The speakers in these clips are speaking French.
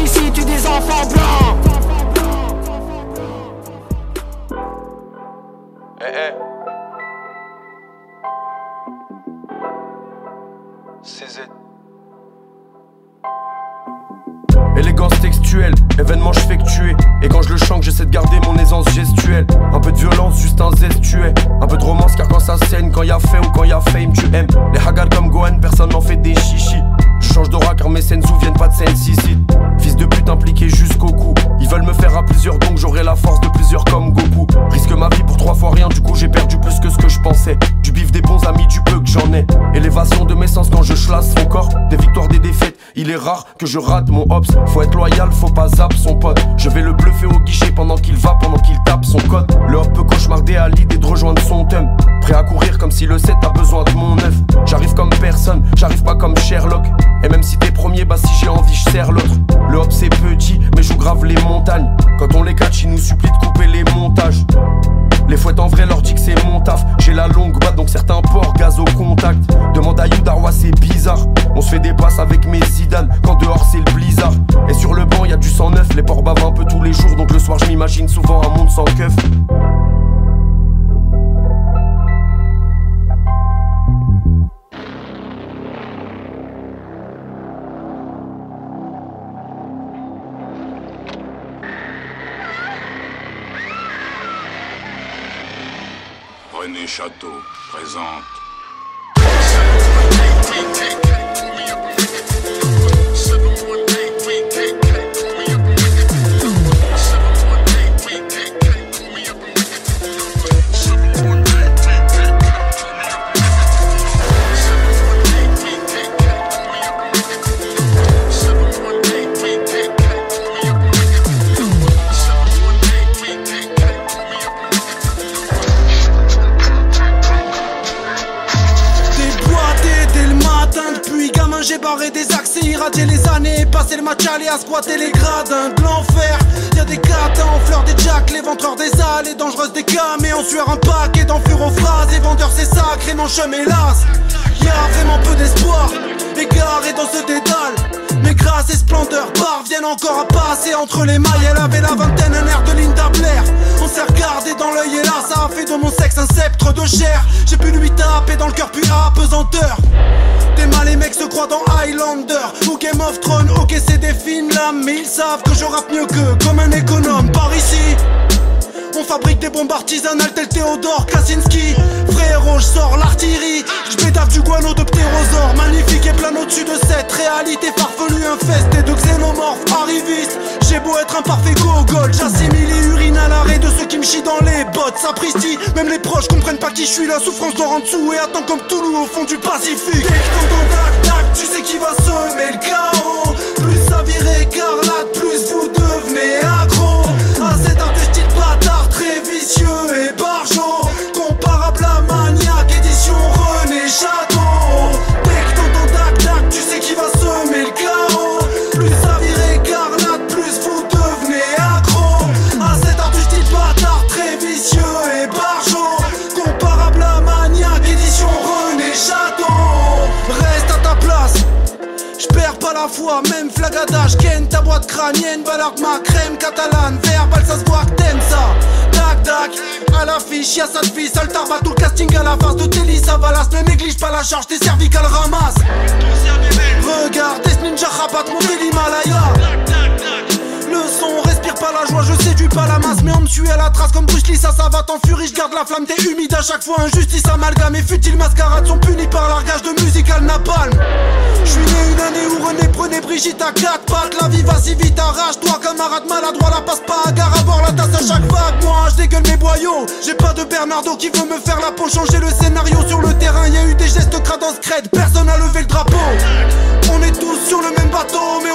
Ici tue des enfants blancs? Eh eh. CZ. Élégance textuelle, événement je fais que tuer Et quand je le chante j'essaie de garder mon aisance gestuelle Un peu de violence, juste un zest tué Un peu de romance car quand ça saigne, quand y a fait ou quand y a fame tu aimes Les hagas comme Gohan, personne n'en fait des chichis Je change d'aura car mes scènes viennent pas de scène ici Fils de pute impliqué jusqu'au cou. Ils veulent me faire à plusieurs donc j'aurai la force de plusieurs comme Goku. Risque ma vie pour trois fois rien du coup j'ai perdu plus que ce que je pensais. Du bif des bons amis du peu que j'en ai. Élévation de mes sens quand je chlasse son corps. Des victoires des défaites il est rare que je rate mon hops Faut être loyal faut pas zap son pote. Je vais le bluffer au guichet pendant qu'il va pendant qu'il tape son code. Le hop peut cauchemarder à l'idée de rejoindre son thème. Prêt à courir comme si le 7 a besoin de mon œuf. J'arrive comme personne, j'arrive pas comme Sherlock Et même si t'es premier bah si j'ai envie je l'autre. Le hop c'est petit mais joue grave les montagnes. Quand on les catch ils nous supplient de couper les montages. Les fouettes en vrai leur dit que c'est mon taf. J'ai la longue batte donc certains ports gaz au contact. Demande à Youdarwa c'est bizarre. On se fait des passes avec mes Zidane Quand dehors c'est le blizzard. Et sur le banc y a du sang neuf. Les porcs bavent un peu tous les jours Donc le soir je m'imagine souvent un monde sans keuf Château présente. Aller à squatter les gradins de l'enfer. Y'a des catins en fleurs des jacks, les ventreurs des allées dangereuses des cams et en sueur un paquet d'enflure aux phrases. Et vendeurs c'est sacré, mon chemin hélas. Y'a vraiment peu d'espoir, égaré dans ce dédale. Mais grâce et splendeur parviennent encore à passer entre les mailles. Elle avait la vingtaine, un air de Linda Blair. On s'est regardé dans l'œil et là, ça a fait de mon sexe un sceptre de chair. J'ai pu lui taper dans le cœur, puis à pesanteur. Dans Highlander. Ou Game of Thrones. Ok, c'est des films là, mais ils savent que je rappe mieux que comme un économe. Par ici. On fabrique des bombes artisanales tel Théodore Kaczynski Frérot, je sors l'artillerie. Je bédave du guano de ptérosaure Magnifique et plein au-dessus de cette réalité farfelue. Infestée de xénomorphes arrivistes. J'ai beau être un parfait gogol J'assimile et urine à l'arrêt de ceux qui me chient dans les bottes. Sapristi, même les proches comprennent pas qui je suis. La souffrance dort en dessous et attend comme Toulouse au fond du Pacifique Tu sais qui va semer le chaos. Plus ça vire écarlate, plus vous devenez accro. À cet style bâtard très vicieux Foi, même flagadage Ken ta boîte crânienne, balarde ma crème catalane Verbal ça se voit que t'aimes ça. Tac tac, à l'affiche y'a sa fille Sale tarba tout le casting à la face de Telly Savalas. Ne néglige pas la charge, tes cervicales ramasse. Regarde, des ninja rabattent mon l'Himalaya Le son pas la joie, je séduis pas la masse, mais on me suit à la trace. Comme Bruce Lee, ça, ça va t'en furie, je garde la flamme, t'es humide à chaque fois, injustice, amalgame. Et futile mascarade sont punis par largage de musical napalm. Je suis né une année où René prenait Brigitte à quatre pattes, la vie va si vite, arrache-toi, camarade maladroit, la passe pas à gare à bord, la tasse à chaque vague, moi je dégueule mes boyaux, j'ai pas de Bernardo qui veut me faire la peau, changer le scénario sur le terrain, y a eu des gestes cradence crête, personne n'a levé le drapeau. On est tous sur le même bateau, mais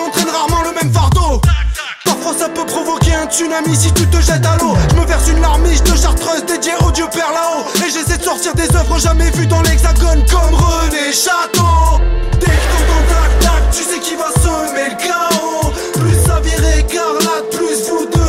provoquer un tsunami si tu te jettes à l'eau. Je me verse une larmiche de chartreuse dédiée au dieu père là-haut. Et j'essaie de sortir des œuvres jamais vues dans l'hexagone comme René Château. Dès que tac tac, tu sais qui va semer le chaos. Plus ça vire écarlate, plus vous devenez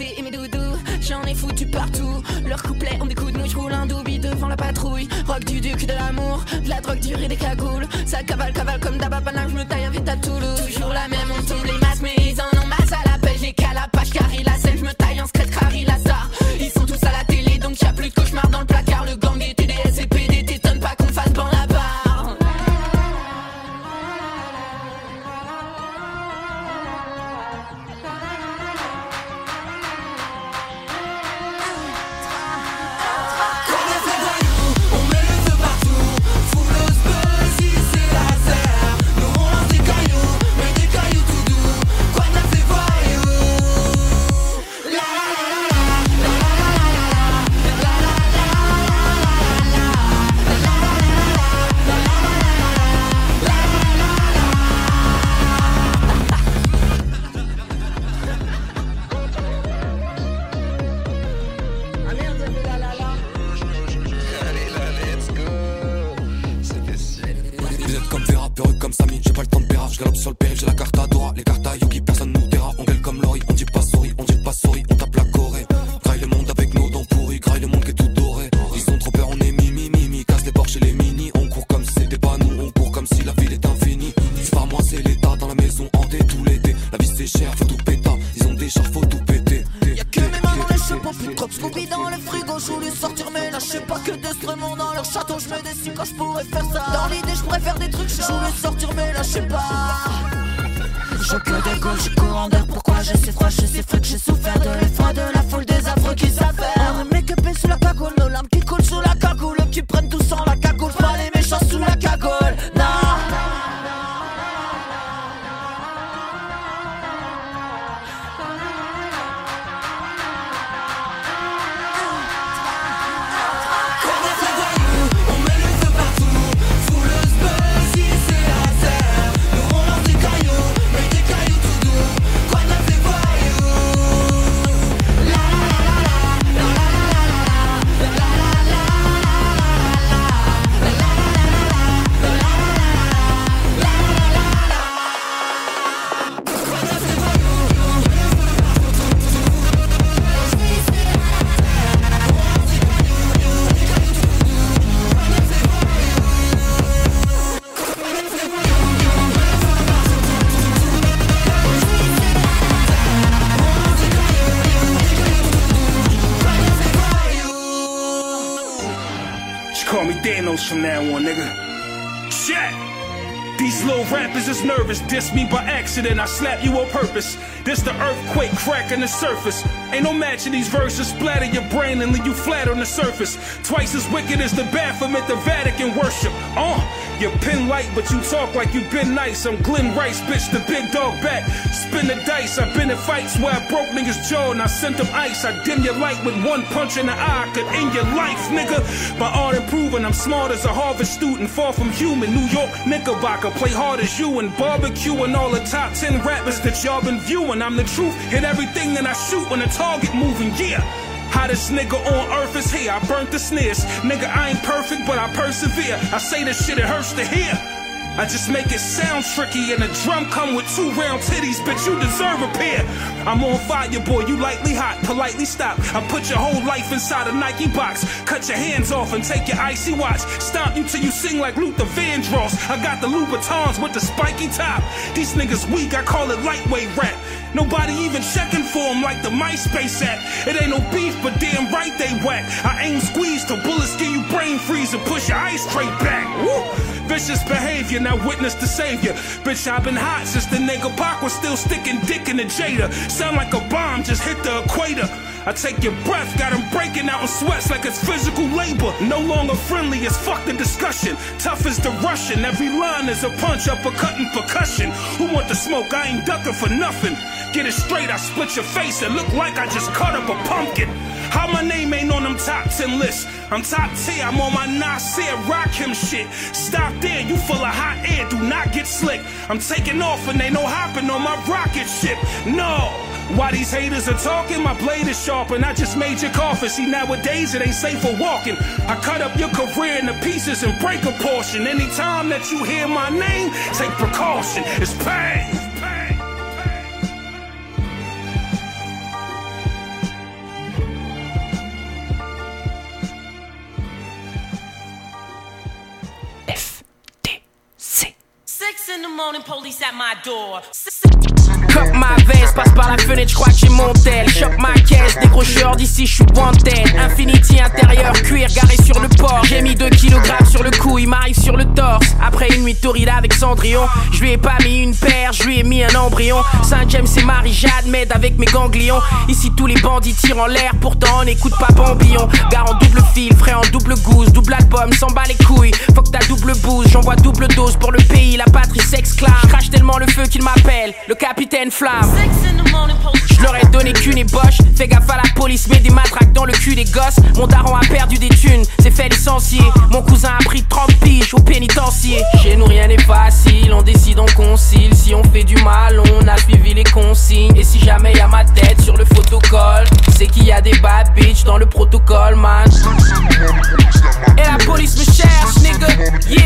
Et mes doudous, j'en ai foutu partout. Leur couplet, on des coups de mouche, roule un doubi devant la patrouille. Rock du duc de l'amour, de la drogue dure et des cagoules. Ça cavale, cavale comme d'ababana, je me taille vite à Toulouse. Toujours la même, on tombe les masques, mais ils en ont masse à la pêche. La page, carré la scène, je me me by accident, I slap you on purpose. This the earthquake cracking the surface. Ain't no matching these verses, splatter your brain and leave you flat on the surface. Twice as wicked as the Baphomet, the Vatican worship. Uh, you pin light, but you talk like you been nice. I'm Glenn Rice, bitch, the big dog back. Spin the dice, I've been in fights where I broke niggas' jaw and I sent them ice. I dim your light with one punch in the eye, could end your life, nigga. My art improving, I'm smart as a Harvard student, far from human. New York, Knickerbocker, play hard as you and barbecue and all the top 10 rappers that y'all been viewing. I'm the truth, hit everything that I shoot when the target moving, yeah. Hottest nigga on earth is here. I burnt the sneers. Nigga, I ain't perfect, but I persevere. I say this shit, it hurts to hear. I just make it sound tricky and the drum come with two round titties, bitch, you deserve a pair. I'm on fire, boy, you lightly hot, politely stop. I put your whole life inside a Nike box. Cut your hands off and take your icy watch. Stomp you till you sing like Luther Vandross. I got the Louboutins with the spiky top. These niggas weak, I call it lightweight rap. Nobody even checking for 'em like the MySpace app. It ain't no beef, but damn right they whack. I aim squeeze till bullets give you brain freeze and push your ice straight back. Woo! Vicious behavior, now witness the savior. Bitch, I've been hot since the nigga Pac was still sticking dick in the Jada. Sound like a bomb just hit the equator. I take your breath, got him breaking out in sweats like it's physical labor. No longer friendly it's fuck the discussion. Tough as the Russian, every line is a punch, uppercut and percussion. Who want the smoke? I ain't ducking for nothing. Get it straight, I split your face. and look like I just cut up a pumpkin. How my name ain't on them top 10 lists? I'm top tier, I'm on my Nasir rock him shit. Stop there, you full of hot air, do not get slick. I'm taking off and they no hopping on my rocket ship. No. Why these haters are talking? My blade is sharp and I just made your coffin. See, nowadays it ain't safe for walking. I cut up your career into pieces and break a portion. Anytime that you hear my name, take precaution. It's pain. In the morning, police at my door. Cop ma veste, passe par la fenêtre, je crois que j'ai mon tel. Chope ma caisse, décrocheur d'ici, je suis. Infinity intérieur, cuir garé sur le port. J'ai mis 2 kg sur le cou, il m'arrive sur le torse. Après une nuit torrida avec Cendrillon, je lui ai pas mis une paire, je lui ai mis un embryon. Saint-James et Marie-Jade m'aident avec mes ganglions. Ici tous les bandits tirent en l'air, pourtant on n'écoute pas Bambillon. Gare en double fil, frais en double gousse, double album, s'en bat les couilles. Faut que ta double bouse, j'envoie double dose pour le pays, la patrie s'exclame. Le feu qu'il m'appelle, le capitaine Flamme. Je leur ai donné qu'une ébauche. Fais gaffe à la police, mets des matraques dans le cul des gosses. Mon daron a perdu des thunes, c'est fait licencier. Mon cousin a pris 30 piges au pénitencier. Chez nous rien n'est facile, on décide, on concile. Si on fait du mal, on a suivi les consignes. Et si jamais y a ma tête sur le photocall, c'est qu'il y a des bad bitch dans le protocole, man. Et la police me cherche, nigga, yeah.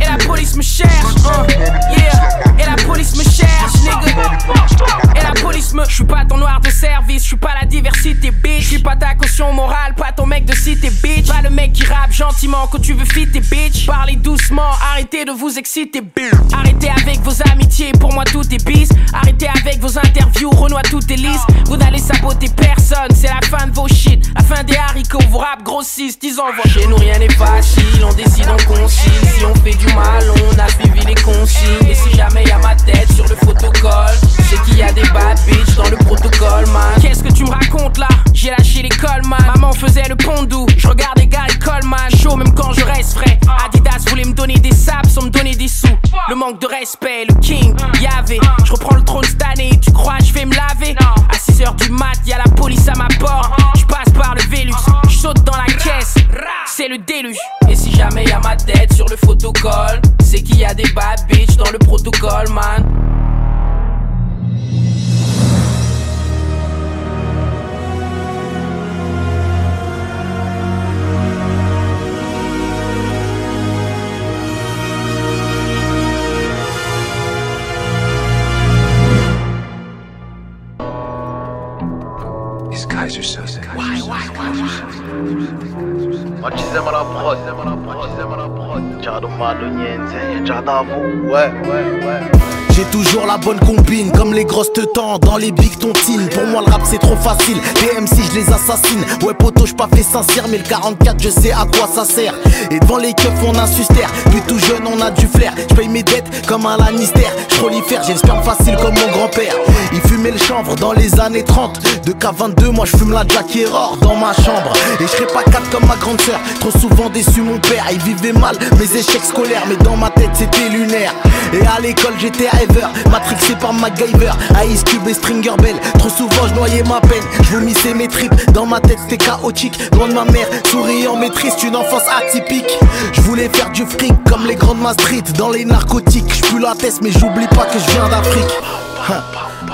Et la police me cherche, uh, yeah. Et la police me cherche, nigga. Et la police me. J'suis pas ton noir de service, j'suis pas la diversité, bitch. J'suis pas ta caution morale, pas ton mec de cité, bitch. Pas le mec qui rappe gentiment quand tu veux fitter, bitch. Parlez doucement, arrêtez de vous exciter, bitch. Arrêtez avec vos amitiés, pour moi tout est bis. Arrêtez avec vos interviews, Renoir tout est lisse. Vous n'allez saboter personne, c'est la fin de vos shit. La fin des haricots, vos rap grossissent, ils envoient. Chez nous rien n'est facile, on décide, on concile. Si on fait du mal, on a suivi les consignes. Et si jamais y a ma tête sur le photocall, c'est qu'il y a des bad bitch dans le protocole, man. Qu'est-ce que tu me racontes là? J'ai lâché l'école, man. Maman faisait le pondou, je regardais Gary Coleman. Chaud même quand je reste frais. Adidas voulait me donner des saps sans me donner des sous. Le manque de respect, le king, y'avait. Je reprends le trône cette année, tu crois je vais me laver? À 6h du mat, y a la police à ma porte. Je passe par le Vélux, je saute dans la caisse. C'est le déluge. Et si jamais y a ma tête sur le photocall, c'est qu'il y a des bad bitch dans le protocole, man. la prod, j'adore ma leniense, j'adore vous, ouais, ouais, ouais. J'ai toujours la bonne combine, comme les grosses te dans les big tontines. Pour moi, le rap c'est trop facile. Les MC, je les assassine. Ouais, poto, je pas fait sincère, mais le 44, je sais à quoi ça sert. Et devant les keufs, on insustère. Plus tout jeune, on a du flair. Je paye mes dettes comme un Lannister. Je prolifère, j'ai le facile comme mon grand-père. Il fumait le chanvre dans les années 30. De K22, moi je fume la Jack Error dans ma chambre. Et je pas quatre comme ma grande sœur. Trop souvent déçu mon père. Il vivait mal mes échecs scolaires, mais dans ma tête c'était lunaire. Et à l'école, j'étais Matrixé par MacGyver, Ice Cube et Stringer Bell. Trop souvent, je noyais ma peine. Je vomissais mes tripes. Dans ma tête, c'était chaotique. Loin de ma mère, souriant, mais triste, une enfance atypique. Je voulais faire du fric comme les grandes Street Dans les narcotiques, je pue la tête, mais j'oublie pas que je viens d'Afrique. Hein.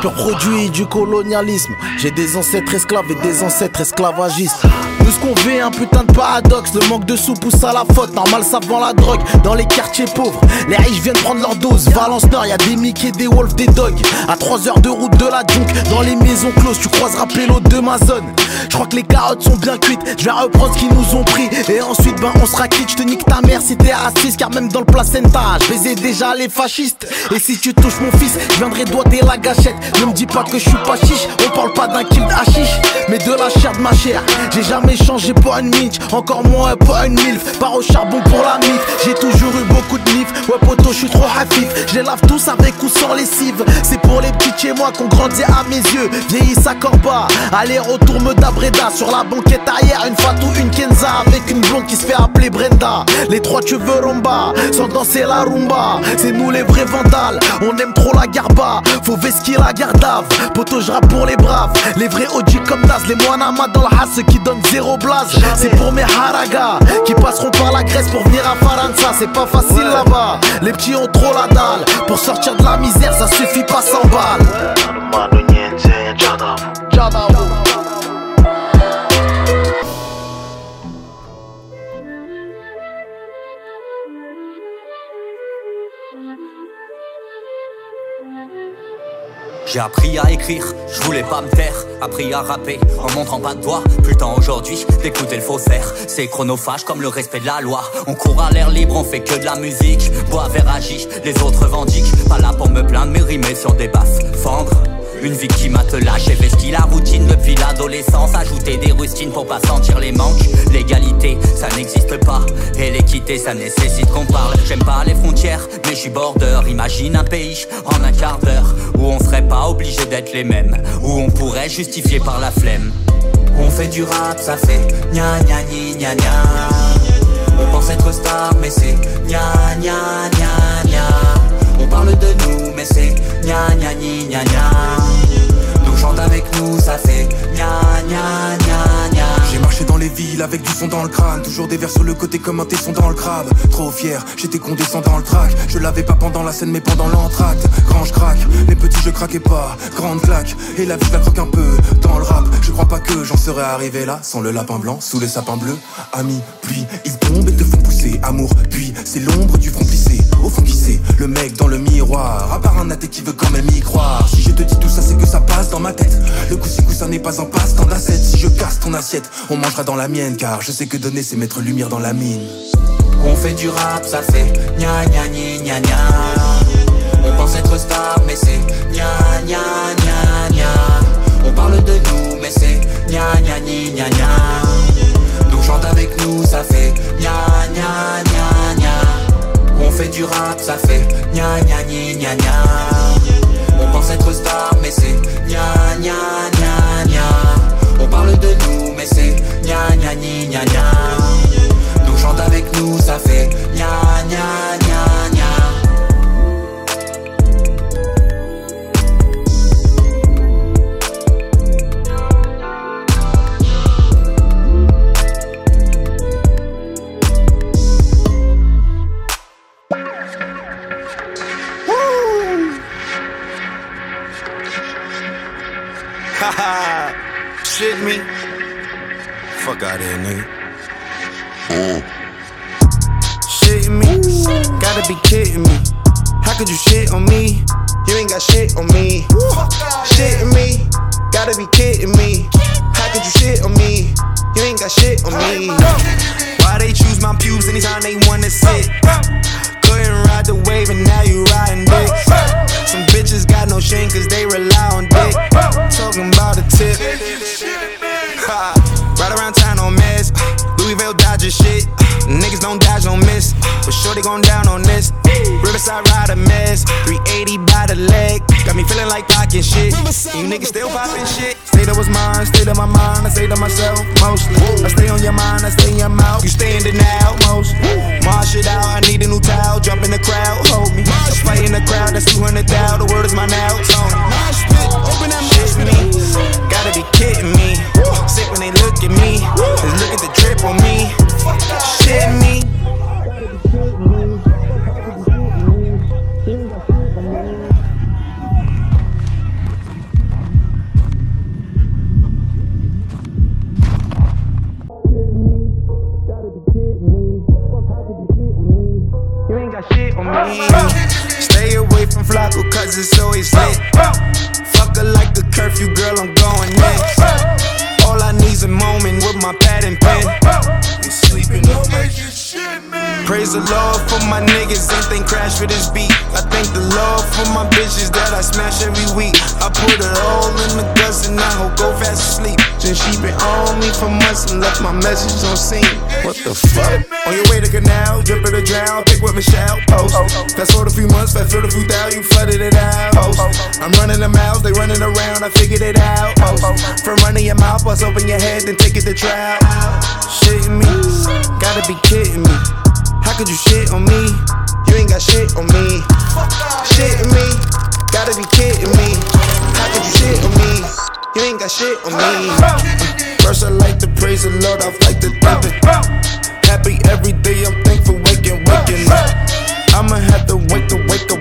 Pur produit du colonialisme. J'ai des ancêtres esclaves et des ancêtres esclavagistes. Ce qu'on vit, un putain de paradoxe. Le manque de sous pousse à la faute. Normal, ça vend la drogue dans les quartiers pauvres. Les riches viennent prendre leur dose. Valence Nord, y a des Mickey, des Wolves, des Dogs. À 3 heures de route de la junk, dans les maisons closes, tu croiseras Pélo de ma zone. Je crois que les carottes sont bien cuites. Je vais reprendre ce qu'ils nous ont pris. Et ensuite, ben, on sera quitte. Je te nique ta mère si t'es raciste. Car même dans le placenta, je baisais déjà les fascistes. Et si tu touches mon fils, je viendrai doigter la gâchette. Ne me dis pas que je suis pas chiche. On parle pas d'un kill d'hachiche, mais de la chair de ma chair. J'ai jamais changé pour une minch, encore moins pour une milf. Pas au charbon pour la mif. J'ai toujours eu beaucoup de nif. Ouais, poto, je suis trop hafif. Je les lave tous avec ou sans lessive. C'est pour les petits chez moi qu'on grandit à mes yeux. Vieillis à Corba. Aller-retour me d'Abreda. Sur la banquette arrière, une Fatou, une Kenza. Avec une blonde qui se fait appeler Brenda. Les trois cheveux rumba, sans danser la rumba. C'est nous les vrais vandales. On aime trop la garba. Faut vesquer la gardave. Poto, je pour les braves. Les vrais OG comme Naz. Les moinama dans la hasse qui donnent zéro C'est pour mes haragas qui passeront par la Grèce pour venir à Faransa. C'est pas facile là-bas. Les petits ont trop la dalle. Pour sortir de la misère, ça suffit pas 100 balles. J'ai appris à écrire, je voulais pas me taire, appris à rapper en montrant pas de doigts. Putain aujourd'hui d'écouter le faussaire, c'est chronophage comme le respect de la loi. On court à l'air libre, on fait que de la musique, bois verre agit, les autres revendiquent. Pas là pour me plaindre, mais rimer sur des baffes, fendre. Une victime à te lâcher, vesti la routine depuis l'adolescence. Ajouter des rustines pour pas sentir les manques. L'égalité, ça n'existe pas. Et l'équité, ça nécessite qu'on parle. J'aime pas les frontières, mais je suis border. Imagine un pays en un quart d'heure où on serait pas obligé d'être les mêmes. Où on pourrait justifier par la flemme. On fait du rap, ça fait gna gna gna gna gna. On pense être star, mais c'est gna gna gna gna. Parle de nous, mais c'est gna gna gna gna gna. Nous chante avec nous, ça fait gna gna gna gna. J'ai marché dans les villes avec du son dans le crâne. Toujours des vers sur le côté comme un tesson dans le crabe Trop fier, j'étais condescendant le track Je l'avais pas pendant la scène mais pendant l'entracte. Quand je craque, les petits je craquais pas. Grande claque, et la vie la croque un peu Dans le rap, je crois pas que j'en serais arrivé là Sans le lapin blanc, sous le sapin bleu. Amis, pluie, ils tombent et te font pousser. Amour, puis c'est l'ombre du front plissé Au fond qui c'est, le mec dans le miroir À part un athée qui veut quand même y croire Si je te dis tout ça c'est que ça passe dans ma tête Le coup si coup ça n'est pas un passe dans l'assiette Si je casse ton assiette, on mangera dans la mienne Car je sais que donner c'est mettre lumière dans la mine On fait du rap, ça fait gna gna gna gna gna. On pense être star, mais c'est gna gna gna gna. On parle de nous, mais c'est gna gna gna gna gna. Chante avec nous, ça fait gna gna gna gna. On fait du rap, ça fait gna gna gna gna gna. On pense être star, mais c'est gna gna gna gna. On parle de nous, mais c'est gna gna gna gna gna. Donc chante avec nous, ça fait gna gna gna gna. Shit me. Fuck out here, nigga. Shit me. Gotta be kidding me. How could you shit on me? You ain't got shit on me. Shit me. Gotta be kidding me. How could you shit on me? You ain't got shit on me. Why they choose my pubes anytime they wanna sit? Leg. Got me feeling like pocket shit. You niggas still popping shit. State of was mine, state of my mind. I say to myself, mostly. I stay on your mind, I stay in your mouth. You stay in denial, most. Marsh it out, I need a new towel. Jump in the crowd, hold me. I fight in the crowd, that's 200 thou. The word is my now, Tony. Open that shit me. Gotta be kidding me. Sick when they look at me. Just look at the drip on me. Shit me. on me. Stay away from Flacco, cause it's always lit. Fuck her like a curfew, girl, I'm going next. All I need's a moment with my pad and pen. You sleeping, don't make you Praise the Lord for my niggas, ain't they crash for this beat. I thank the Lord for my bitches that I smash every week. I put it all in the guts and I hope go fast asleep. Then she been on me for months and left my message on scene. What the fuck? On your way to canal, dripping to drown, pick with Michelle, post. Fast forward a few months, fast forward a few thousand, you flooded it out. Post. I'm running them out, they running around, I figured it out. From running your mouth, bust open your head, then take it to trial. Shitting me, gotta be kidding me. How could you shit on me? You ain't got shit on me. Shitting me, gotta be kidding me. How could you shit on me? You ain't got shit on me. First, I like to praise the Lord, I like to thank it. Happy every day, I'm thankful, waking, waking up. I'ma have to wake to wake up,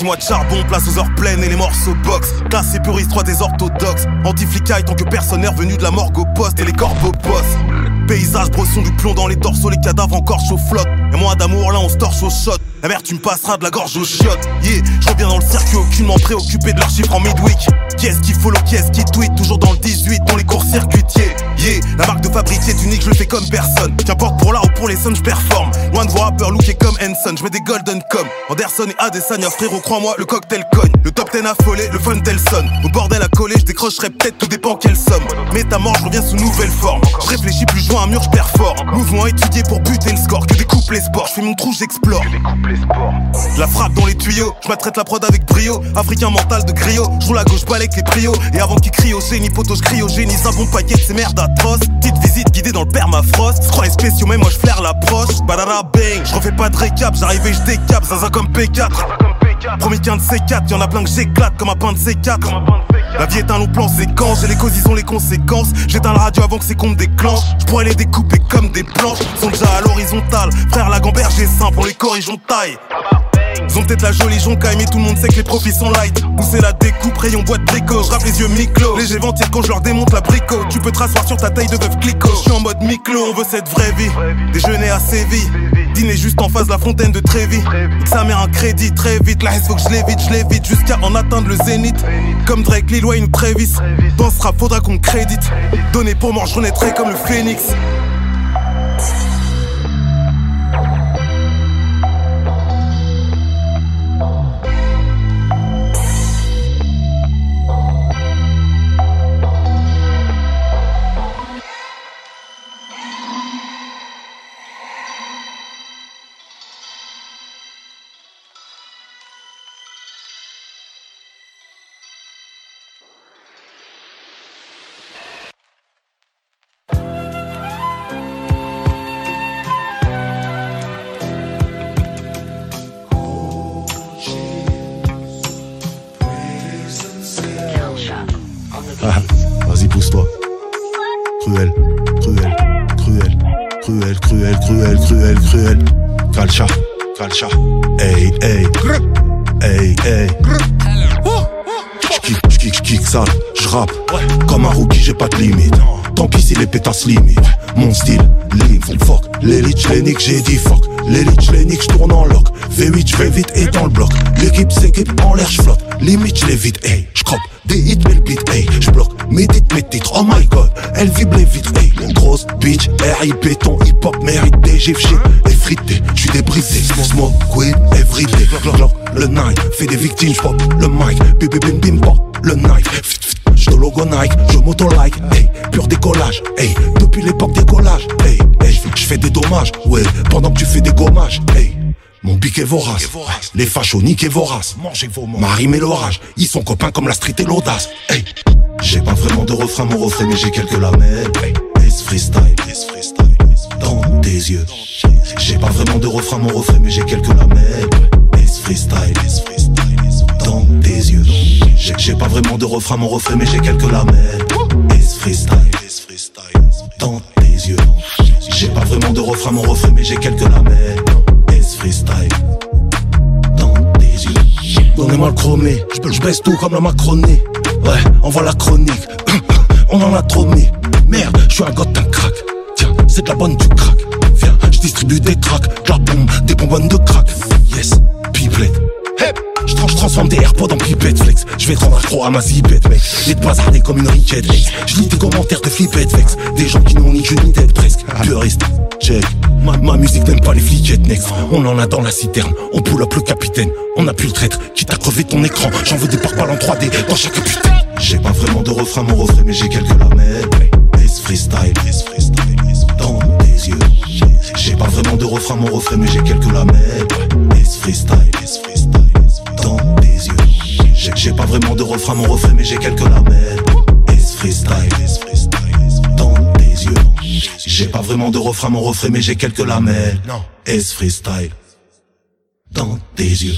36 mois de charbon, place aux heures pleines et les morceaux box. Classe et puriste, 3 des orthodoxes. Anti-flicaille tant que personne n'est de la morgue au poste et les corbeaux boss. Paysage bresson du plomb dans les dorsaux, les cadavres encore chaud flotte. Et moi d'amour là on se torche au shot. La mère tu me passeras de la gorge aux chiottes. Yeah, je reviens dans le circuit aucunement préoccupé de leurs chiffres en midweek. Qui est-ce qui follow, qui est-ce qui tweet? Toujours dans le 18, dans les cours circuitiers. Yeah, la marque de fabrique est unique, je le fais comme personne. Qu'importe pour l'art ou pour les sons, je performe. Loin de voir rappeur looké comme Henson, je mets des golden com. Anderson et Adesanya, frérot, crois-moi, le cocktail cogne. Le top 10 affolé, le fun tel sonne. Au bordel à coller, je décrocherai peut-être, tout dépend quelle somme. Mais ta mort, je reviens sous nouvelle forme. Je réfléchis plus, vois un mur, je performe. Mouvement étudié pour buter le score, que découpe les sports. Je fais mon trou, j'explore. La frappe dans les tuyaux, je traite la prod avec brio. Africain mental de griot, je roule à gauche, balèque les prios. Et avant qu'ils crient au génie, poteau, je crie au génie. Un bon paquet de ces merdes atroces. Petite visite guidée dans le permafrost. Croix spéciaux, mais moi je flaire l'approche. Badara bang, je refais pas de récap, j'arrive et je décap. Zaza comme P4. Premier qu'un de C4, y'en a plein que j'éclate comme un pain de C4. La vie est un long plan séquence, j'ai les causes, ils ont les conséquences. J'éteins la radio avant que ces comptes déclenchent. Je pourrais les découper comme des planches. Sont déjà à l'horizontale. Frère, la gamberge est simple, on les corrige, on taille. Ils ont peut-être la jolie joncaille, mais tout le monde sait que les profits sont light. Pousser la découpe, rayon boîte déco. Je les yeux mi-clos. Ventir quand je leur démonte la brico. Tu peux te rasseoir sur ta taille de veuf clico. Je suis en mode mi-clos, on veut cette vraie vie. Déjeuner à Séville. Dîner juste en face de la fontaine de que ça met un crédit très vite. La faut que je l'évite, je l'évite jusqu'à en atteindre le zénith. Comme Drake, Lil Wayne ou Travis. Dans ce rap, faudra qu'on crédite. Donner pour mort, je renaîtrai comme le phénix. Vas-y, pousse-toi. Cruel, cruel, cruel, cruel, cruel, cruel, cruel, cruel. Calcha, calcha. Hey, hey. Hey, hey. J'kick, j'kick, j'kick sale, j'rappe. Comme un rookie, j'ai pas de limite. Tant pis si les pétasses limitent. Mon style, live, fuck. L'élite, j'l'ai nique, j'ai dit fuck. L'élite, j'l'ai nique, j'tourne en lock. V8, j'fais vite et dans le bloc. L'équipe s'équipe en l'air, j'flotte. Limite, j'l'ai vite, hey. J'croppe des hits, mais le beat, hey. J'bloque mes titres, mes titres. Oh my god, elle vibre les vitres, hey. Grosse bitch, RIP, ton hip hop mérite des gifs shit. Effrité, j'suis débrisé. Smoke, weed, everyday. Glock, glock, le night, fait des victimes, j'pop le mic. Bim, bim, bim, bim, pop le knife. Je logo Nike, je moto-like, hey, pur décollage, hey, depuis l'époque décollage, hey, hey, je fais des dommages, ouais, pendant que tu fais des gommages, hey. Mon bic est vorace, les fachos niquent et mangez vos morts. Marie et l'orage, ils sont copains comme la street et l'audace, hey. J'ai pas vraiment de refrain, mon refrain, mais j'ai quelques lamelles, hey. It's freestyle, it's freestyle, dans tes yeux. J'ai pas vraiment de refrain, mon refrain, mais j'ai quelques lamelles. S freestyle, S freestyle, J'ai pas vraiment de refrain, mon refrain, mais j'ai quelques lamelles. S freestyle, dans tes yeux. J'ai pas vraiment de refrain, mon refrain, mais j'ai quelques lamelles. S freestyle, dans tes yeux. Donnez-moi le chromé, je je baisse tout comme la macronée. Ouais, envoie la chronique. On en a trop mis. Merde, je suis un gars d'un crack. Tiens, c'est de la bonne du crack. Viens, je distribue des tracks, de la bombe, des bonbonnes de crack. Yes, pipelette. Hep, je trans- je transforme des AirPods en pipette flex. Je vais te rendre accro à ma zipette, mec. Et te bazarder comme une riquette, ex. Je lis tes commentaires de flippette vex. Des gens qui n'ont ni queue ni tête presque. Puriste, check. Ma, ma musique n'aime pas les fliquettes, next. On en a dans la citerne. On pull up le capitaine. On a pu le traître. Quitte à crever ton écran. J'en veux des porte-balles en 3D dans chaque putain. J'ai pas vraiment de refrain, mon refrain, mais j'ai quelques lamelles. S freestyle, S freestyle, S dans tes yeux. J'ai pas vraiment de refrain, mon refrain, mais j'ai quelques lamelles. S freestyle, S freestyle, J'ai j'ai pas vraiment de refrain, mon refrain, mais j'ai quelques lamelles. S freestyle, freestyle, dans tes yeux. J'ai pas vraiment de refrain, mon refrain, mais j'ai quelques lamelles. Non. S freestyle, dans tes yeux.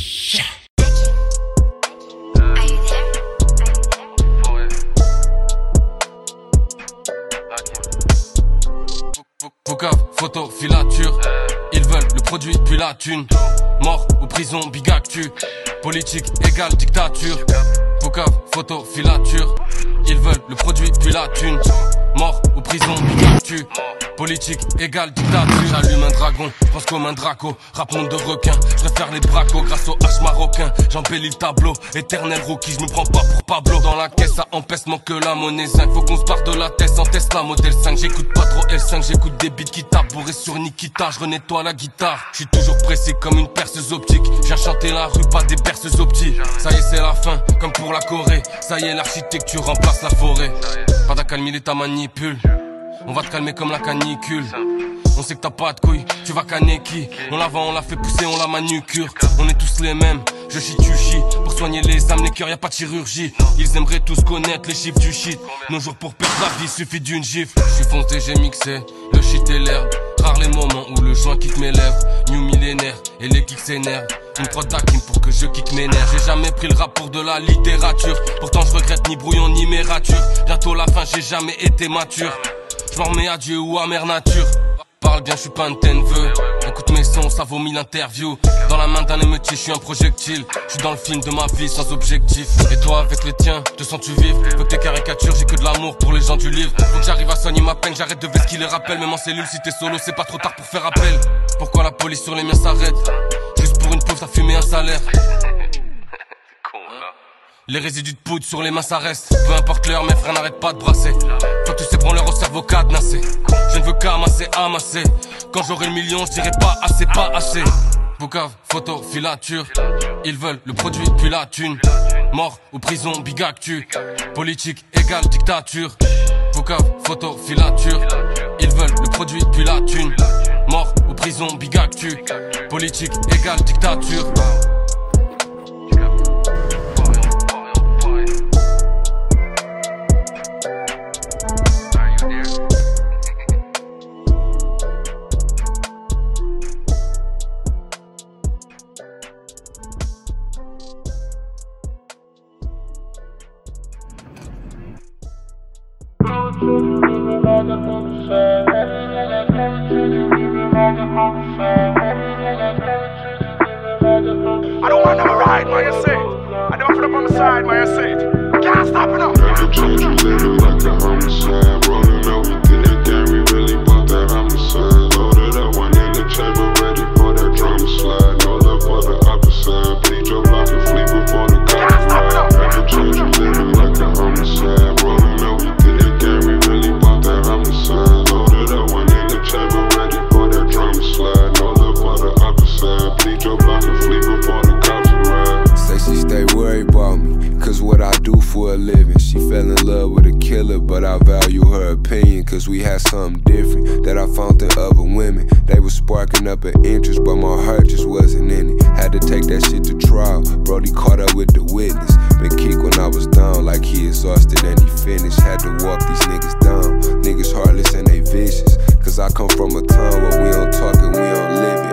Photo, filature. Ils veulent le produit puis la thune. Mort ou prison, big actu. Politique égale dictature. Photo, filature. Ils veulent le produit puis la thune. Mort ou prison, actu. Politique égale dictature. J'allume un dragon, pense comme un draco. Rap monde de requin, je préfère les bracos grâce au H marocain. J'embellis le tableau, éternel rookie, je me prends pas pour Pablo. Dans la caisse, ça empêche que la monnaie 5. Faut qu'on se barre de la tête en Tesla modèle 5. J'écoute pas trop L5, j'écoute des beats qui tapent. Bourré sur Nikita, je renettoie la guitare. Je suis toujours pressé comme une perceuse optique. J'ai chanté la rue, pas des perceuses optiques. Ça y est, c'est la fin, comme pour la Ça y est, l'architecture remplace la forêt. Pas d'accalmie, ta manipule. On va te calmer comme la canicule. On sait que t'as pas de couilles, tu vas canner qui? On la vend, on la fait pousser, on la manucure. On est tous les mêmes, je chie, tu chies. Pour soigner les âmes, les cœurs, y a pas de chirurgie. Ils aimeraient tous connaître les chiffres du shit. Nos jours pour perdre la vie, suffit d'une gifle. Je suis foncé, j'ai mixé, le shit et l'herbe. Rares les moments où le joint quitte mes lèvres. New millénaire, et les kicks s'énervent. Une prod d'Hakim pour que je kick mes nerfs. J'ai jamais pris le rap pour de la littérature. Pourtant, je regrette ni brouillon ni mérature. Bientôt la fin, j'ai jamais été mature. Je m'en remets à Dieu ou à mère nature. Parle bien, je suis pas un tenveux. Écoute mes sons, ça vaut mille interviews. Dans la main d'un émeutier, je suis un projectile. Je suis dans le film de ma vie sans objectif. Et toi, avec les tiens, te sens-tu vivre Veux que tes caricatures, j'ai que de l'amour pour les gens du livre. Faut que j'arrive à soigner ma peine, j'arrête de ce qui les rappelle. Même en cellule, si t'es solo, c'est pas trop tard pour faire appel. Pourquoi la police sur les miens s'arrête? Pauvre, t'as fumé un salaire. Les résidus de poudre sur les mains ça reste. Peu importe l'heure mes frères n'arrêtent pas de brasser. Que tu sais prendre leur au cerveau cadenassé Je ne veux qu'amasser, amasser. Quand j'aurai le million je dirai pas assez, pas assez. Boucave, photo, filature. Ils veulent le produit puis la thune. Mort ou prison, big actu. Politique égale dictature. Boucave, photo, filature. Ils veulent le produit puis la thune Mort ou prison, big actu. Politique égale dictature I don't want never ride, man, you. I never put up on the side, man, you. Can't stop it now. Every change you living like a homicide. Rolling cause we had something different that I found in other women. They was sparking up an interest, but my heart just wasn't in it. Had to take that shit to trial. Brody caught up with the witness. Been kicked when I was down, like he exhausted and he finished. Had to walk these niggas down. Niggas heartless and they vicious. Cause I come from a town where we don't talk and we don't live it.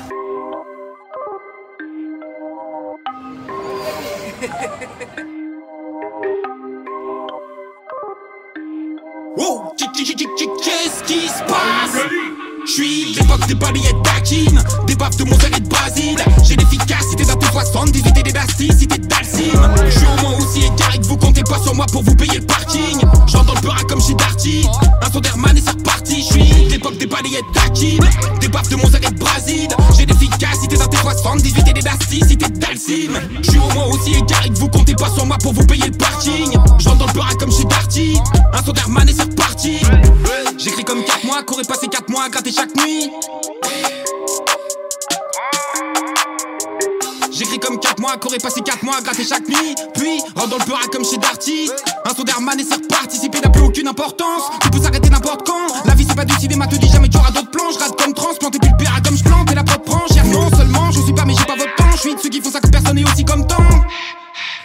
décidé, ma te dit jamais tu auras d'autres plans. Je rate comme transplanté, puis le père comme je plante. Et la propre branche, non seulement, je suis pas, mais j'ai pas votre temps. Je suis de ceux qui font ça que personne et aussi comme temps.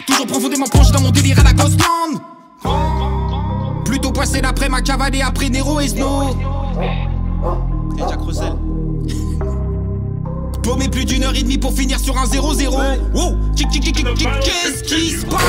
Toujours profondément plongé dans mon délire à la Ghostland. Plutôt poissé d'après ma cavalée, après Nero et Snow. Et Jack Russell. Paumé plus d'une heure et demie pour finir sur un 0-0. Qu'est-ce qui se passe?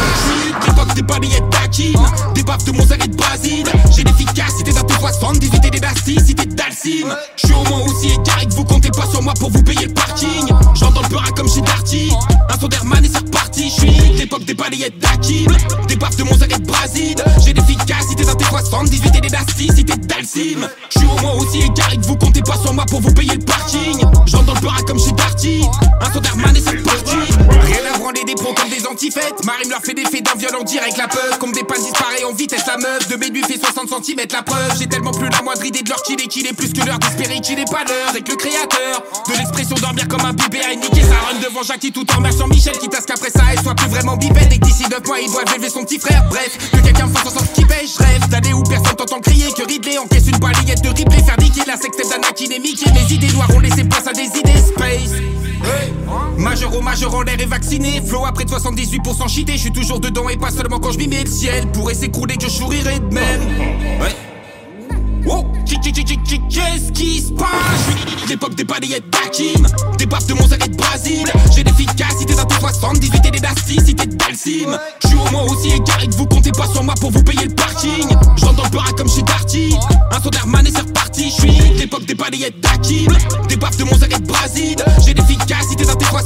J'époque des balayades d'Akin, des baffes de Mozart de Basile. J'ai l'efficacité d'un tout 78 et des Dassis, cité d'Alcine. J'suis au moins aussi égaré que vous comptez pas sur moi pour vous payer le parking. J'entends le beurre comme chez Darty, un son d'Herman et c'est reparti. J'suis l'époque des balayettes d'Akin, des baffes de Mozart et de Basile. J'ai l'efficacité d'un tout 78 et des Dassis, cité d'Alcine. J'suis au moins aussi égaré que vous comptez pas sur moi pour vous payer le parking. J'entends le beurre comme chez Darty, un son d'Herman et c'est reparti. Rien à branler des pros comme des antifêtes. Marim leur fait des faits d'un violent direct, la peur. Comme des pannes disparaît en vitesse, la meuf. De mes fait 60 cm, la preuve. J'ai tellement plus la moindre idée de leur qu'il est, qu'il est plus que l'heure d'espérer qu'il est pas l'heure. Et que le créateur de l'expression dormir comme un bébé a niqué sa run devant Jackie tout en marchant Michel. qui tasse qu'après ça, elle soit plus vraiment bipède. Et que d'ici 9 mois, il doit élever son petit frère. Bref, que quelqu'un fasse en sorte qu'il pêche. Rêve d'aller où personne t'entend crier. Que Ridley encaisse une balayette de Ripley. Faire niquer la sextape d'Anakin et Mickey. Mes idées noires ont laissé place à des idées space. Majeur au majeur en l'air est vacciné Flow après de 78% cheaté. Je suis toujours dedans et pas seulement quand je m'y mets le ciel Pourrait s'écrouler que je sourirais de même. Ouais Oh, qu'est-ce qui se passe? L'époque des balayettes d'Hakim Des baffes de Monza et de Brésil J'ai l'efficacité d'un 78 et des dasticité de Dalsim. Je suis au moins aussi égaré que vous. Comptez pas sur moi pour vous payer le parking. J'entends le comme chez Darty. Un son d'Herman et c'est reparti. Je suis l'époque des balayettes d'Hakim Des baffes de Monza et de Brésil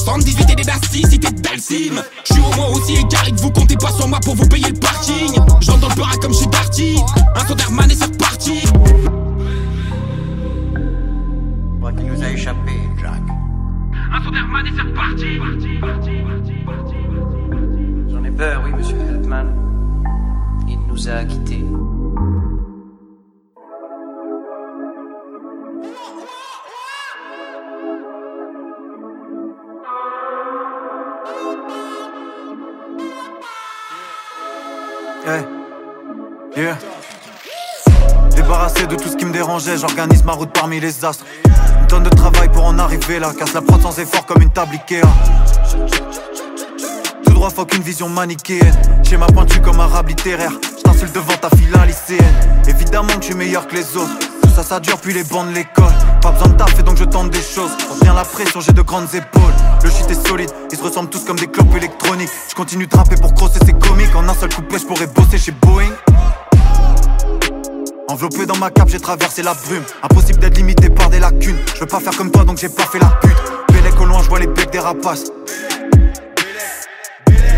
78 et des dasticité de Dalsim Je suis au moins aussi égaré que vous comptez pas sur moi pour vous payer le parking J'entends dans le baraque comme chez Darty Un son d'Herman et c'est reparti crois qu'il nous a échappé, Jack? Un son d'Herman et c'est reparti J'en ai peur, oui, monsieur Feldman. Il nous a quittés. Yeah. Débarrassé de tout ce qui me dérangeait, j'organise ma route parmi les astres. Une tonne de travail pour en arriver là, casse la prod sans effort comme une table Ikea. Tout droit, faut qu'une vision manichéenne. Schéma pointu comme un rap littéraire. J't'insulte devant ta fille lycéenne. Évidemment que je suis meilleur que les autres. Tout ça, ça dure puis les bancs de l'école. Pas besoin de taf donc je tente des choses. Bien la pression, j'ai de grandes épaules. Le shit est solide, ils se ressemblent tous comme des clopes électroniques. Je continue de rapper pour crosser ses comiques. En un seul couplet, je pourrais bosser chez Boeing. Enveloppé dans ma cape, j'ai traversé la brume. Impossible d'être limité par des lacunes. Je veux pas faire comme toi, donc j'ai pas fait la pute. Bélec au loin, je vois les becs des rapaces.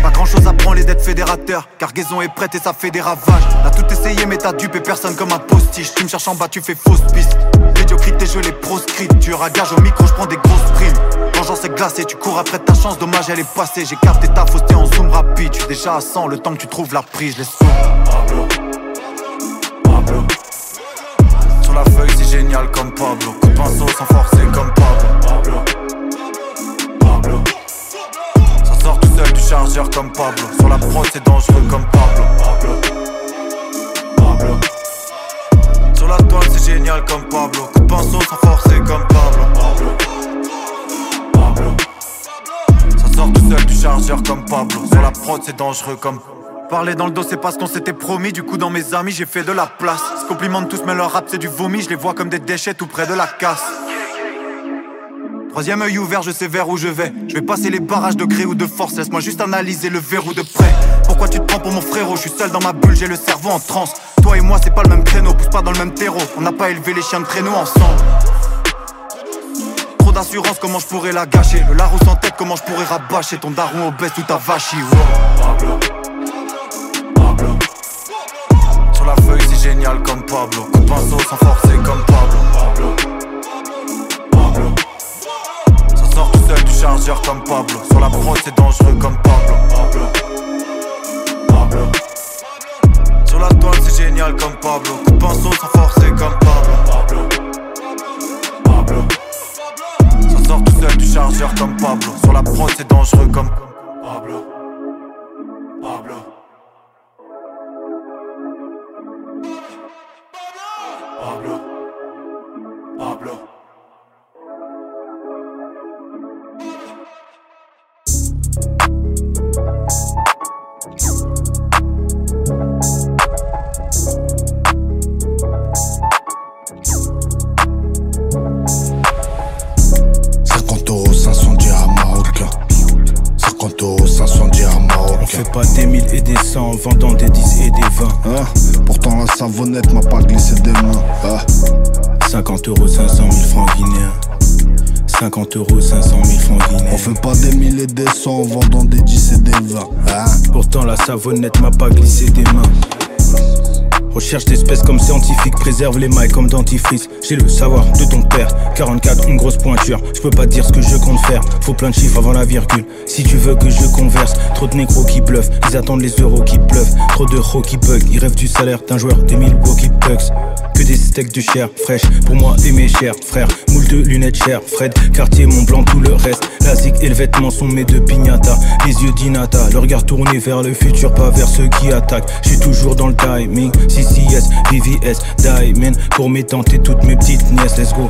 Pas grand chose à prendre les dettes fédérateurs. Cargaison est prête et ça fait des ravages. T'as tout essayé, mais t'as dupé personne comme un postiche. Tu me cherches en bas, tu fais fausse piste. Médiocrité, je les proscrite. Tu auras gage au micro, je prends des grosses primes. Vengeance est glacée, tu cours après ta chance. Dommage, elle est passée. J'ai capté ta fausseté en zoom rapide. Je suis déjà à 100, le temps que tu trouves la prise, je les la feuille, c'est génial comme Pablo. Coup de pinceau sans forcer comme Pablo. Pablo. Pablo. Ça sort tout seul du chargeur comme Pablo. Sur la prod, c'est dangereux comme Pablo. Pablo. Pablo. Sur la toile, c'est génial comme Pablo. Coup de pinceau sans forcer comme Pablo. Pablo. Pablo. Ça sort tout seul du chargeur comme Pablo. Sur la prod, c'est dangereux comme Parler dans le dos, c'est pas ce qu'on s'était promis. Du coup, dans mes amis, j'ai fait de la place. Se complimentent tous, mais leur rap, c'est du vomi. Je les vois comme des déchets tout près de la casse. Troisième œil ouvert, je sais vers où je vais. Je vais passer les barrages de gré ou de force. Laisse-moi juste analyser le verrou de près. Pourquoi tu te prends pour mon frérot? Je suis seul dans ma bulle, j'ai le cerveau en transe. Toi et moi, c'est pas le même créneau, pousse pas dans le même terreau. On n'a pas élevé les chiens de traîneau ensemble. Trop d'assurance, comment je pourrais la gâcher? Le Larousse en tête, comment je pourrais rabâcher? Ton daron obèse ou ta vachie wow. Génial comme Pablo. Coup de pinceau sans forcer comme Pablo. Pablo. Pablo. Ça sort tout seul du chargeur comme Pablo. Sur la prod, c'est dangereux comme Pablo. Pablo. Pablo. Sur la toile, c'est génial comme Pablo. Coup de pinceau sans forcer comme Pablo. Pablo. Pablo. Ça sort tout seul du chargeur comme Pablo. Sur la prod, c'est dangereux comme Pablo. Pablo. Pablo. Pas des mille et des cents en vendant des 10 et des 20. Hein? Pourtant la savonnette m'a pas glissé des mains. Ah. 50 euros, 500 000 francs guinéens. 50 euros, 500 000 francs guinéens. On fait pas des mille et des cents en vendant des 10 et des 20. Hein Pourtant la savonnette m'a pas glissé des mains. Recherche d'espèces comme scientifique, préserve les mailles comme dentifrice. J'ai le savoir de ton père. 44, une grosse pointure. Je peux pas dire ce que je compte faire. Faut plein de chiffres avant la virgule. Si tu veux que je converse, trop de négros qui bluffent. Ils attendent les euros qui pleuvent. Trop de ro qui bug. Ils rêvent du salaire d'un joueur des Milwaukee Bucks. Que des steaks de chair fraîche pour moi et mes chers frères. Moule de lunettes chères, Fred, quartier, mon blanc, tout le reste. La zig et le vêtement sont mes deux pignata. Les yeux d'Inata, le regard tourné vers le futur, pas vers ceux qui attaquent. Je suis toujours dans le timing. CCS, VVS, Diamond. Pour mes tantes et toutes mes petites nièces, let's go.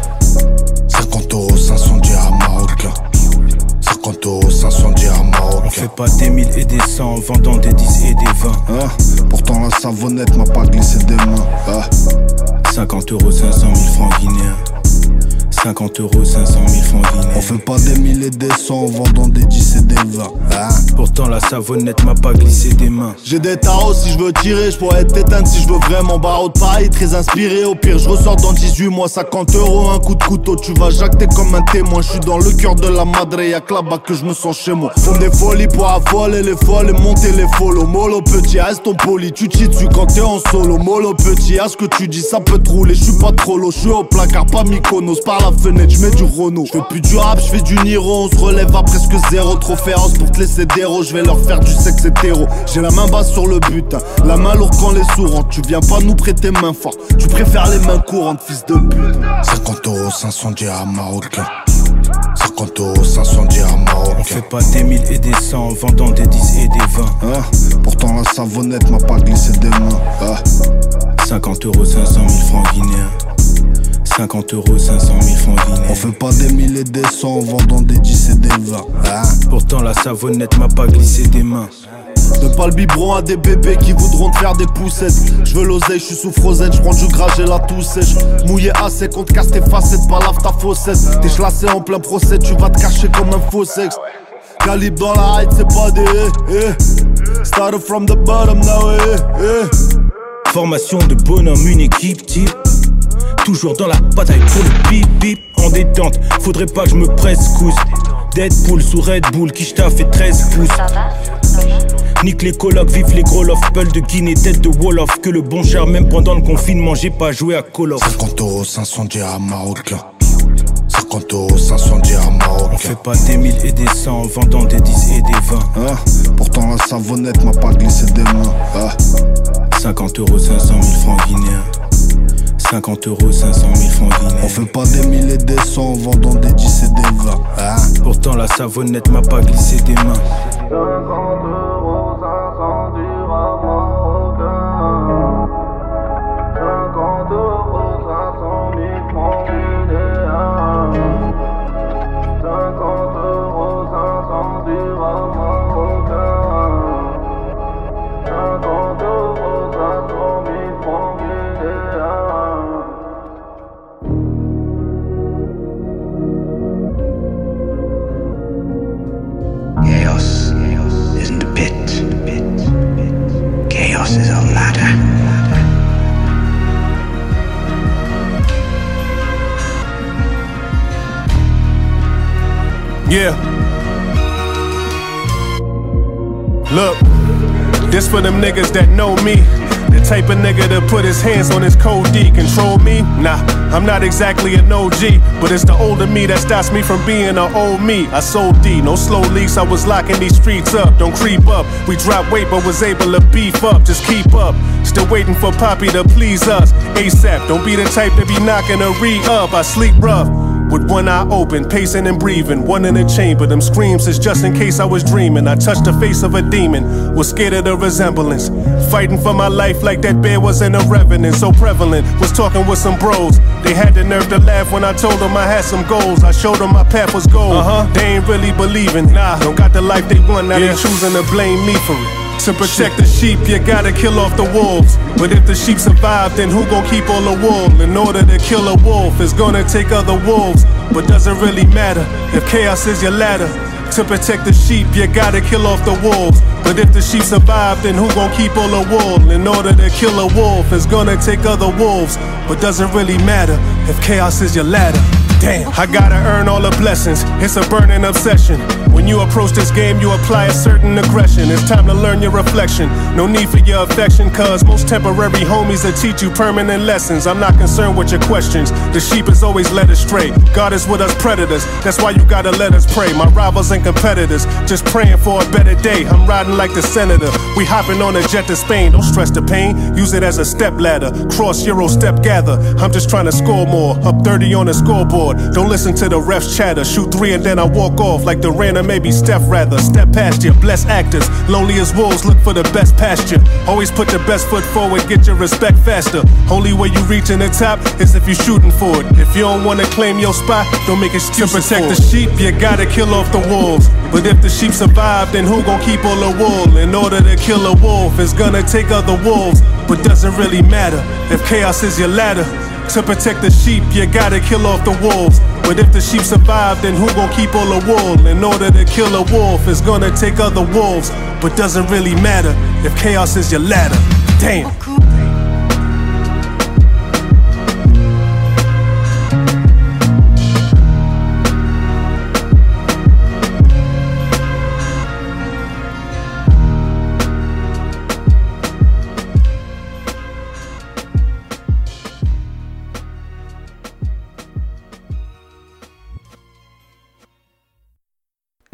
50 euros, 500 dirhams marocains. 50 euros, 500 dirhams marocains. On fait pas des mille et des cents en vendant des 10 et des 20. Hein? Pourtant la savonnette m'a pas glissé des mains. Hein? 50 euros, 500 000 francs guinéens. 50 euros, 500 000 francs guinéens. On fait pas des mille et des cents en vendant des 10 et des 20. Hein Pourtant la savonnette m'a pas glissé des mains. J'ai des tarots si je veux tirer, je pourrais être éteinte si je veux vraiment barreau de Paris, très inspiré. Au pire, je ressors dans 18 mois, 50 euros, un coup de couteau. Tu vas jacter comme un témoin, je suis dans le cœur de la madre, y'a que là-bas que je me sens chez moi. Font des folies pour affoler les folles et monter les follow. Mollo petit, reste ton poli, tu te dessus quand t'es en solo. Mollo petit, à ce que tu dis, ça peut te rouler. Je suis pas trop lourd, je suis au placard, pas Mykonos. Par la fenêtre, je mets du Renault. Je fais plus du rap, je fais du Niro. On se relève à presque zéro, trop féroce pour te laisser déro. Je vais leur faire du sexe hétéro. J'ai la main basse sur le butin, la main lourde quand les sourds rentrent. Tu viens pas nous prêter main forte, tu préfères les mains courantes, fils de pute. 50 euros, 500 dirhams marocains. 50 euros, 500 dirhams marocains. On fait pas des mille et des cents en vendant des 10 et des 20. Hein? Pourtant la savonnette m'a pas glissé des mains. Hein 50 euros, 500 000 francs guinéens. 50 euros, 500 000 francs guinéens. On fait pas des mille et des cents en vendant des 10 et des 20. Hein? Pourtant la savonnette m'a pas glissé des mains. Donne pas le biberon à des bébés qui voudront te faire des poussettes. Je veux l'oseille, je suis sous frozen, je prends du gras, j'ai la toux sèche. Mouillé assez, qu'on te casse tes facettes, pas lave ta faussette. T'es chlassé en plein procès, tu vas te cacher comme un faux sexe. Calibre dans la height, c'est pas des eh, eh. Started from the bottom now, eh, eh. Formation de bonhomme, une équipe type. Toujours dans la bataille pour le bip bip en détente. Faudrait pas que je me presse cousse. Deadpool sous Red Bull, qui fait 13 pouces. Nique les colocs, vive les gros love, Peul de Guinée, tête de Wolof. Que le bon cher, même pendant le confinement, j'ai pas joué à Call of. 50 euros, 500 dirhams marocains. 50 euros, 500 dirhams marocains. On fait pas des mille et des cents en vendant des 10 et des 20. Hein? Pourtant la savonnette m'a pas glissé des mains. Hein? 50 euros, 500 000 francs guinéens. 50 euros, 500 000 francs guinéens. On fait pas des mille et des cents en vendant des 10 et des 20. Hein Pourtant la savonnette m'a pas glissé des mains. Yeah. Look, this for them niggas that know me. The type of nigga to put his hands on his code D. Control me? Nah, I'm not exactly an OG, but it's the older me that stops me from being an old me. I sold D, no slow leaks, I was locking these streets up. Don't creep up. We dropped weight, but was able to beef up. Just keep up. Still waiting for Poppy to please us. ASAP, don't be the type to be knocking a re up. I sleep rough. With one eye open, pacing and breathing, one in the chamber. Them screams is just in case I was dreaming. I touched the face of a demon, was scared of the resemblance. Fighting for my life like that bear wasn't a revenant, so prevalent. Was talking with some bros, they had the nerve to laugh when I told them I had some goals. I showed them my path was gold. Uh-huh. They ain't really believing, nah, don't got the life they want, now they choosing to blame me for it. To protect the sheep, you gotta kill off the wolves. But if the sheep survive, then who gon' keep all the wool? In order to kill a wolf, it's gonna take other wolves. But doesn't really matter if chaos is your ladder. To protect the sheep, you gotta kill off the wolves. But if the sheep survive, then who gon' keep all the wool? In order to kill a wolf, it's gonna take other wolves. But doesn't really matter if chaos is your ladder. Damn, I gotta earn all the blessings. It's a burning obsession. When you approach this game, you apply a certain aggression. It's time to learn your reflection. No need for your affection, cause most temporary homies that teach you permanent lessons. I'm not concerned with your questions. The sheep is always led astray. God is with us predators. That's why you gotta let us pray. My rivals and competitors, just praying for a better day. I'm riding like the senator. We hopping on a jet to Spain. Don't stress the pain. Use it as a step ladder. Cross Euro step gather. I'm just trying to score more. Up 30 on the scoreboard. Don't listen to the refs chatter. Shoot three and then I walk off like the or maybe Steph rather. Step past you. Bless actors. Lonely as wolves. Look for the best pasture. Always put your best foot forward. Get your respect faster. Only way you reaching the top is if you're shooting for it. If you don't wanna claim your spot, don't make excuses. To protect the sheep, you gotta kill off the wolves. But if the sheep survive, then who gon' keep all the wool? In order to kill a wolf, it's gonna take other wolves. But doesn't really matter if chaos is your ladder. To protect the sheep, you gotta kill off the wolves. But if the sheep survive, then who gon' keep all the wool? In order to kill a wolf, it's gonna take other wolves. But doesn't really matter if chaos is your ladder. Damn.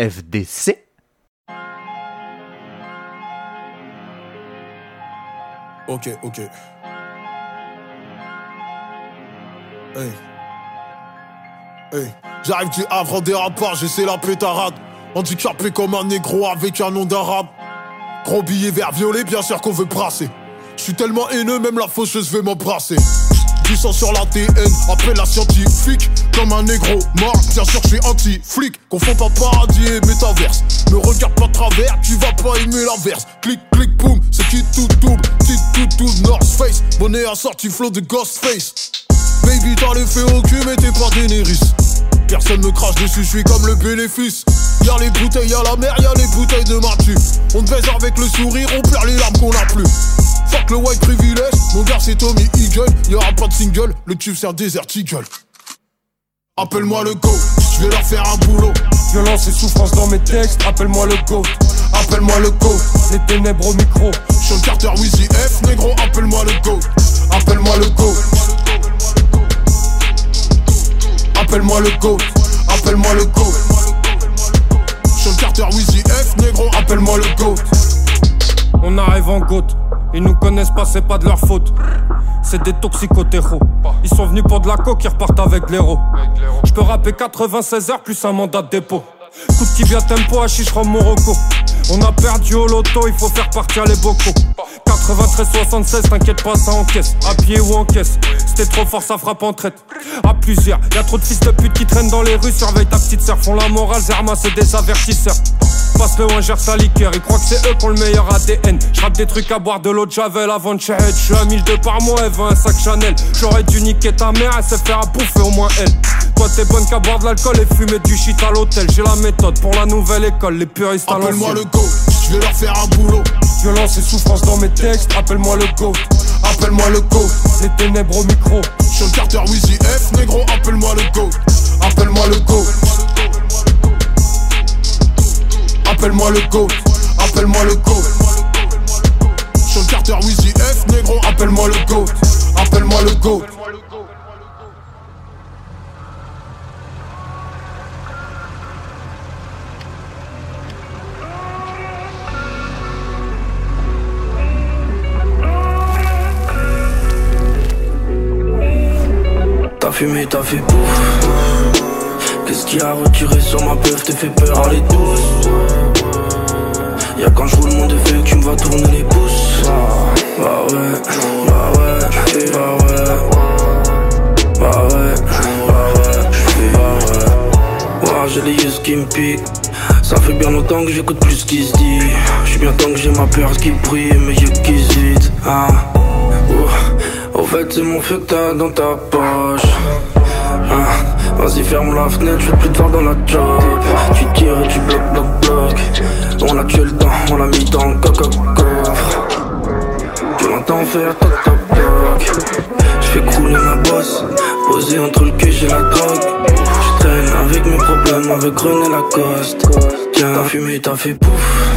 FDC. Ok, ok. Hey. Hey. J'arrive du Havre en dérapage, j'essaie la pétarade. Handicapé comme un négro avec un nom d'arabe. Gros billet vert violet, bien sûr qu'on veut brasser. Je suis tellement haineux, même la faucheuse veut m'embrasser. Du sang sur la TN, appelle la scientifique. Comme un négro mort, bien sûr je anti-flic. Confond pas paradis et métaverse. Me regarde pas travers, tu vas pas aimer l'inverse. Clic, clic, boum, c'est qui tout double? Petit tout double, North Face. Bonnet assorti flow de Ghostface. Baby, t'as les faits au cul, mais t'es pas Daenerys. Personne me crache dessus, je suis comme le bénéfice. Y'a les bouteilles, y'a la mer, y'a les bouteilles de Martu. On te baise avec le sourire, on perd les larmes qu'on a plus. Fuck le white privilege, mon gars c'est Tommy Eagle. Y'aura pas de single, le tube un désert eagle. Appelle-moi le go, je vais leur faire un boulot. Violence et souffrance dans mes textes, appelle-moi le go. Appelle-moi le go, les ténèbres au micro. Sean Carter, Wheezy F, négro, appelle-moi le go. Appelle-moi le go. Appelle-moi le go. Appelle-moi le go. Sean Carter, Wheezy F, négro, appelle-moi le go. On arrive en goutte, ils nous connaissent pas, c'est pas de leur faute. C'est des toxicotéros. Ils sont venus pour de la coque, ils repartent avec l'héros. Je peux rapper 96 heures plus un mandat de dépôt. Coup de tibia tempo, hachiche rhum Morocco. On a perdu au loto, il faut faire partir les bocaux. 93 76, t'inquiète pas, ça encaisse. À pied ou en caisse. C'était trop fort, ça frappe en traite. À plusieurs, y a trop de fils de pute qui traînent dans les rues. Surveille ta petite sœur, font la morale, Zerma, c'est des avertisseurs. Passe le un gère sa liqueur, ils croient que c'est eux qui ont le meilleur ADN. J'rappe des trucs à boire de l'eau de Javel avant de chez Je suis à 1002 par mois, elle veut un sac Chanel. J'aurais dû niquer ta mère, elle sait faire à bouffer au moins elle. Toi t'es bonne qu'à boire de l'alcool et fumer du shit à l'hôtel. J'ai la méthode pour la nouvelle école, les puristes à Appelle-moi le go, je vais leur faire un boulot. Violence et souffrance dans mes textes, appelle-moi le go. Appelle-moi le go, les ténèbres au micro. Sean Carter, Wheezy F, négro, appelle-moi le go. Appelle-moi le go. Appelle-moi le go. Appelle-moi le go. Sean Carter, Wheezy F, négro, appelle-moi le go. Appelle-moi le go. T'as fumé, t'as fait pouf. Qu'est-ce qui a retiré sur ma peuf T'es fait peur, allez douce. Y'a quand je roule mon défait que tu me vas tourner les pouces. Bah ouais, bah ouais, bah ouais. Bah ouais, bah ouais, bah ouais. Ouah, j'ai les yeux qui me piquent. Ça fait bien longtemps que j'écoute plus ce qui se dit. J'suis bien temps que j'ai ma peur qui brille, mes yeux qui hésitent. Ouah. Au fait, c'est mon feu que t'as dans ta poche. Ah, Vas-y, ferme la fenêtre, je plus te voir dans la job. Tu tires et tu bloques, bloques, bloques. On a tué le temps, on l'a mis dans le coffre. Tu l'entends faire toc toc toc. Je fais couler ma bosse, posé entre le cul et la drogue. album avec René Lacoste. Tiens, t'as fumé, t'as fait pouf.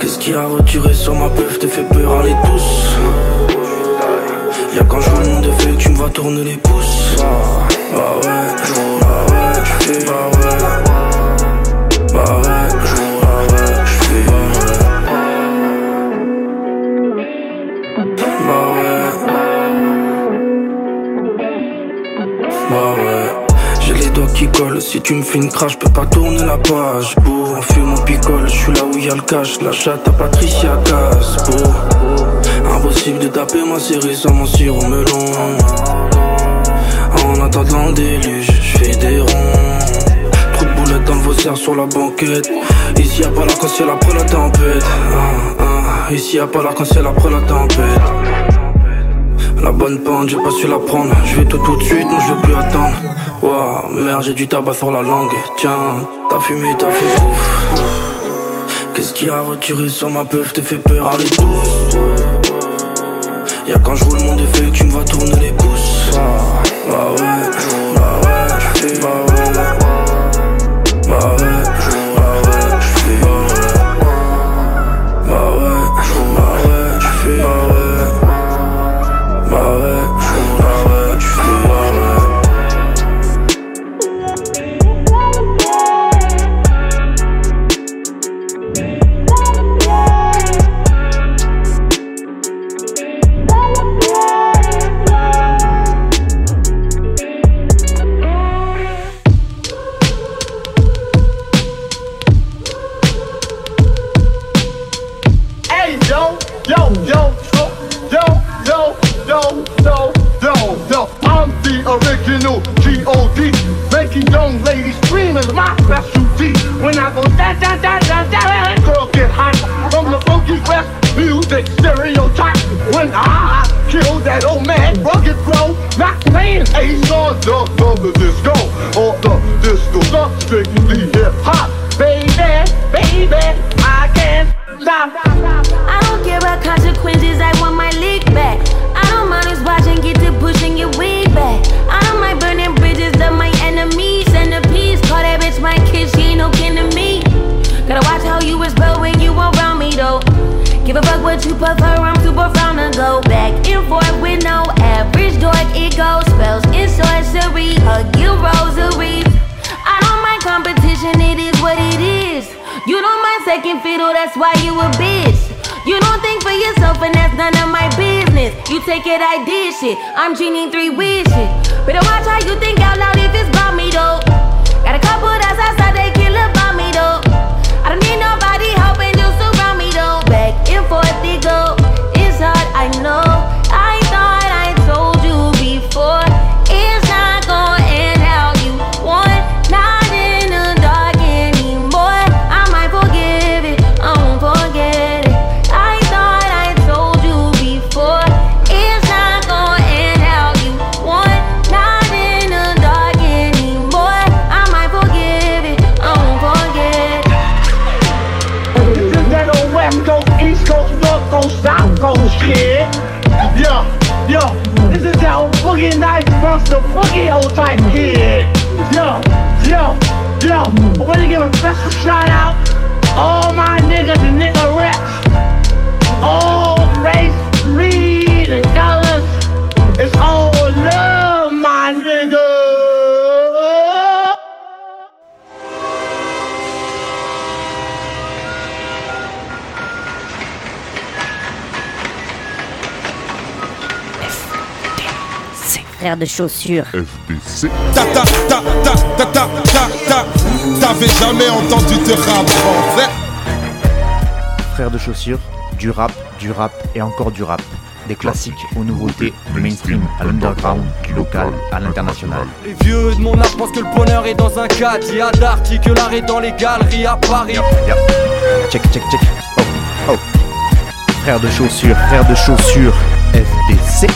Qu'est-ce qui a retiré sur ma peuf, te fait peur, allez tous. Y'a quand je vois de que tu me vas tourner les pouces. Bah ouais, bah ouais, je fais bah ouais. Bah ouais, si tu me fais une crache, je peux pas tourner la page. Beau, on fume, on picole, je suis là où y a le cash, la chatte à Patricia. Beau, impossible de taper ma série sans mon sirop melon. En attendant le déluge, je fais des ronds. Trop boulettes dans le vaussaire sur la banquette. Ici y'a pas l'arc-en-ciel après la tempête. Ah, ah, Ici y'a pas l'arc-en-ciel après la tempête. La bonne pente, j'ai pas su la prendre. Je vais tout tout de suite, non je veux plus attendre. Waouh, merde, j'ai du tabac sur la langue. Tiens, t'as fumé, t'as fait ouf. Qu'est-ce qui a retiré sur ma peuf, te fait peur, allez tous. Y'a quand je roule mon défait que tu me vas tourner les pouces. Ah, bah ouais, de chaussures. FBC. Ta ta ta ta ta ta ta ta. T'avais jamais entendu de rap français Frères de chaussures, du rap, du rap et encore du rap. Des classiques aux nouveautés, du mainstream à l'underground, du local à l'international. Les vieux de mon âge pensent que le bonheur est dans un cadre. Il y a d'Arty que l'art est dans les galeries à Paris. Check, check, check. Oh, oh. Frères de chaussures, frères de chaussures, FBC.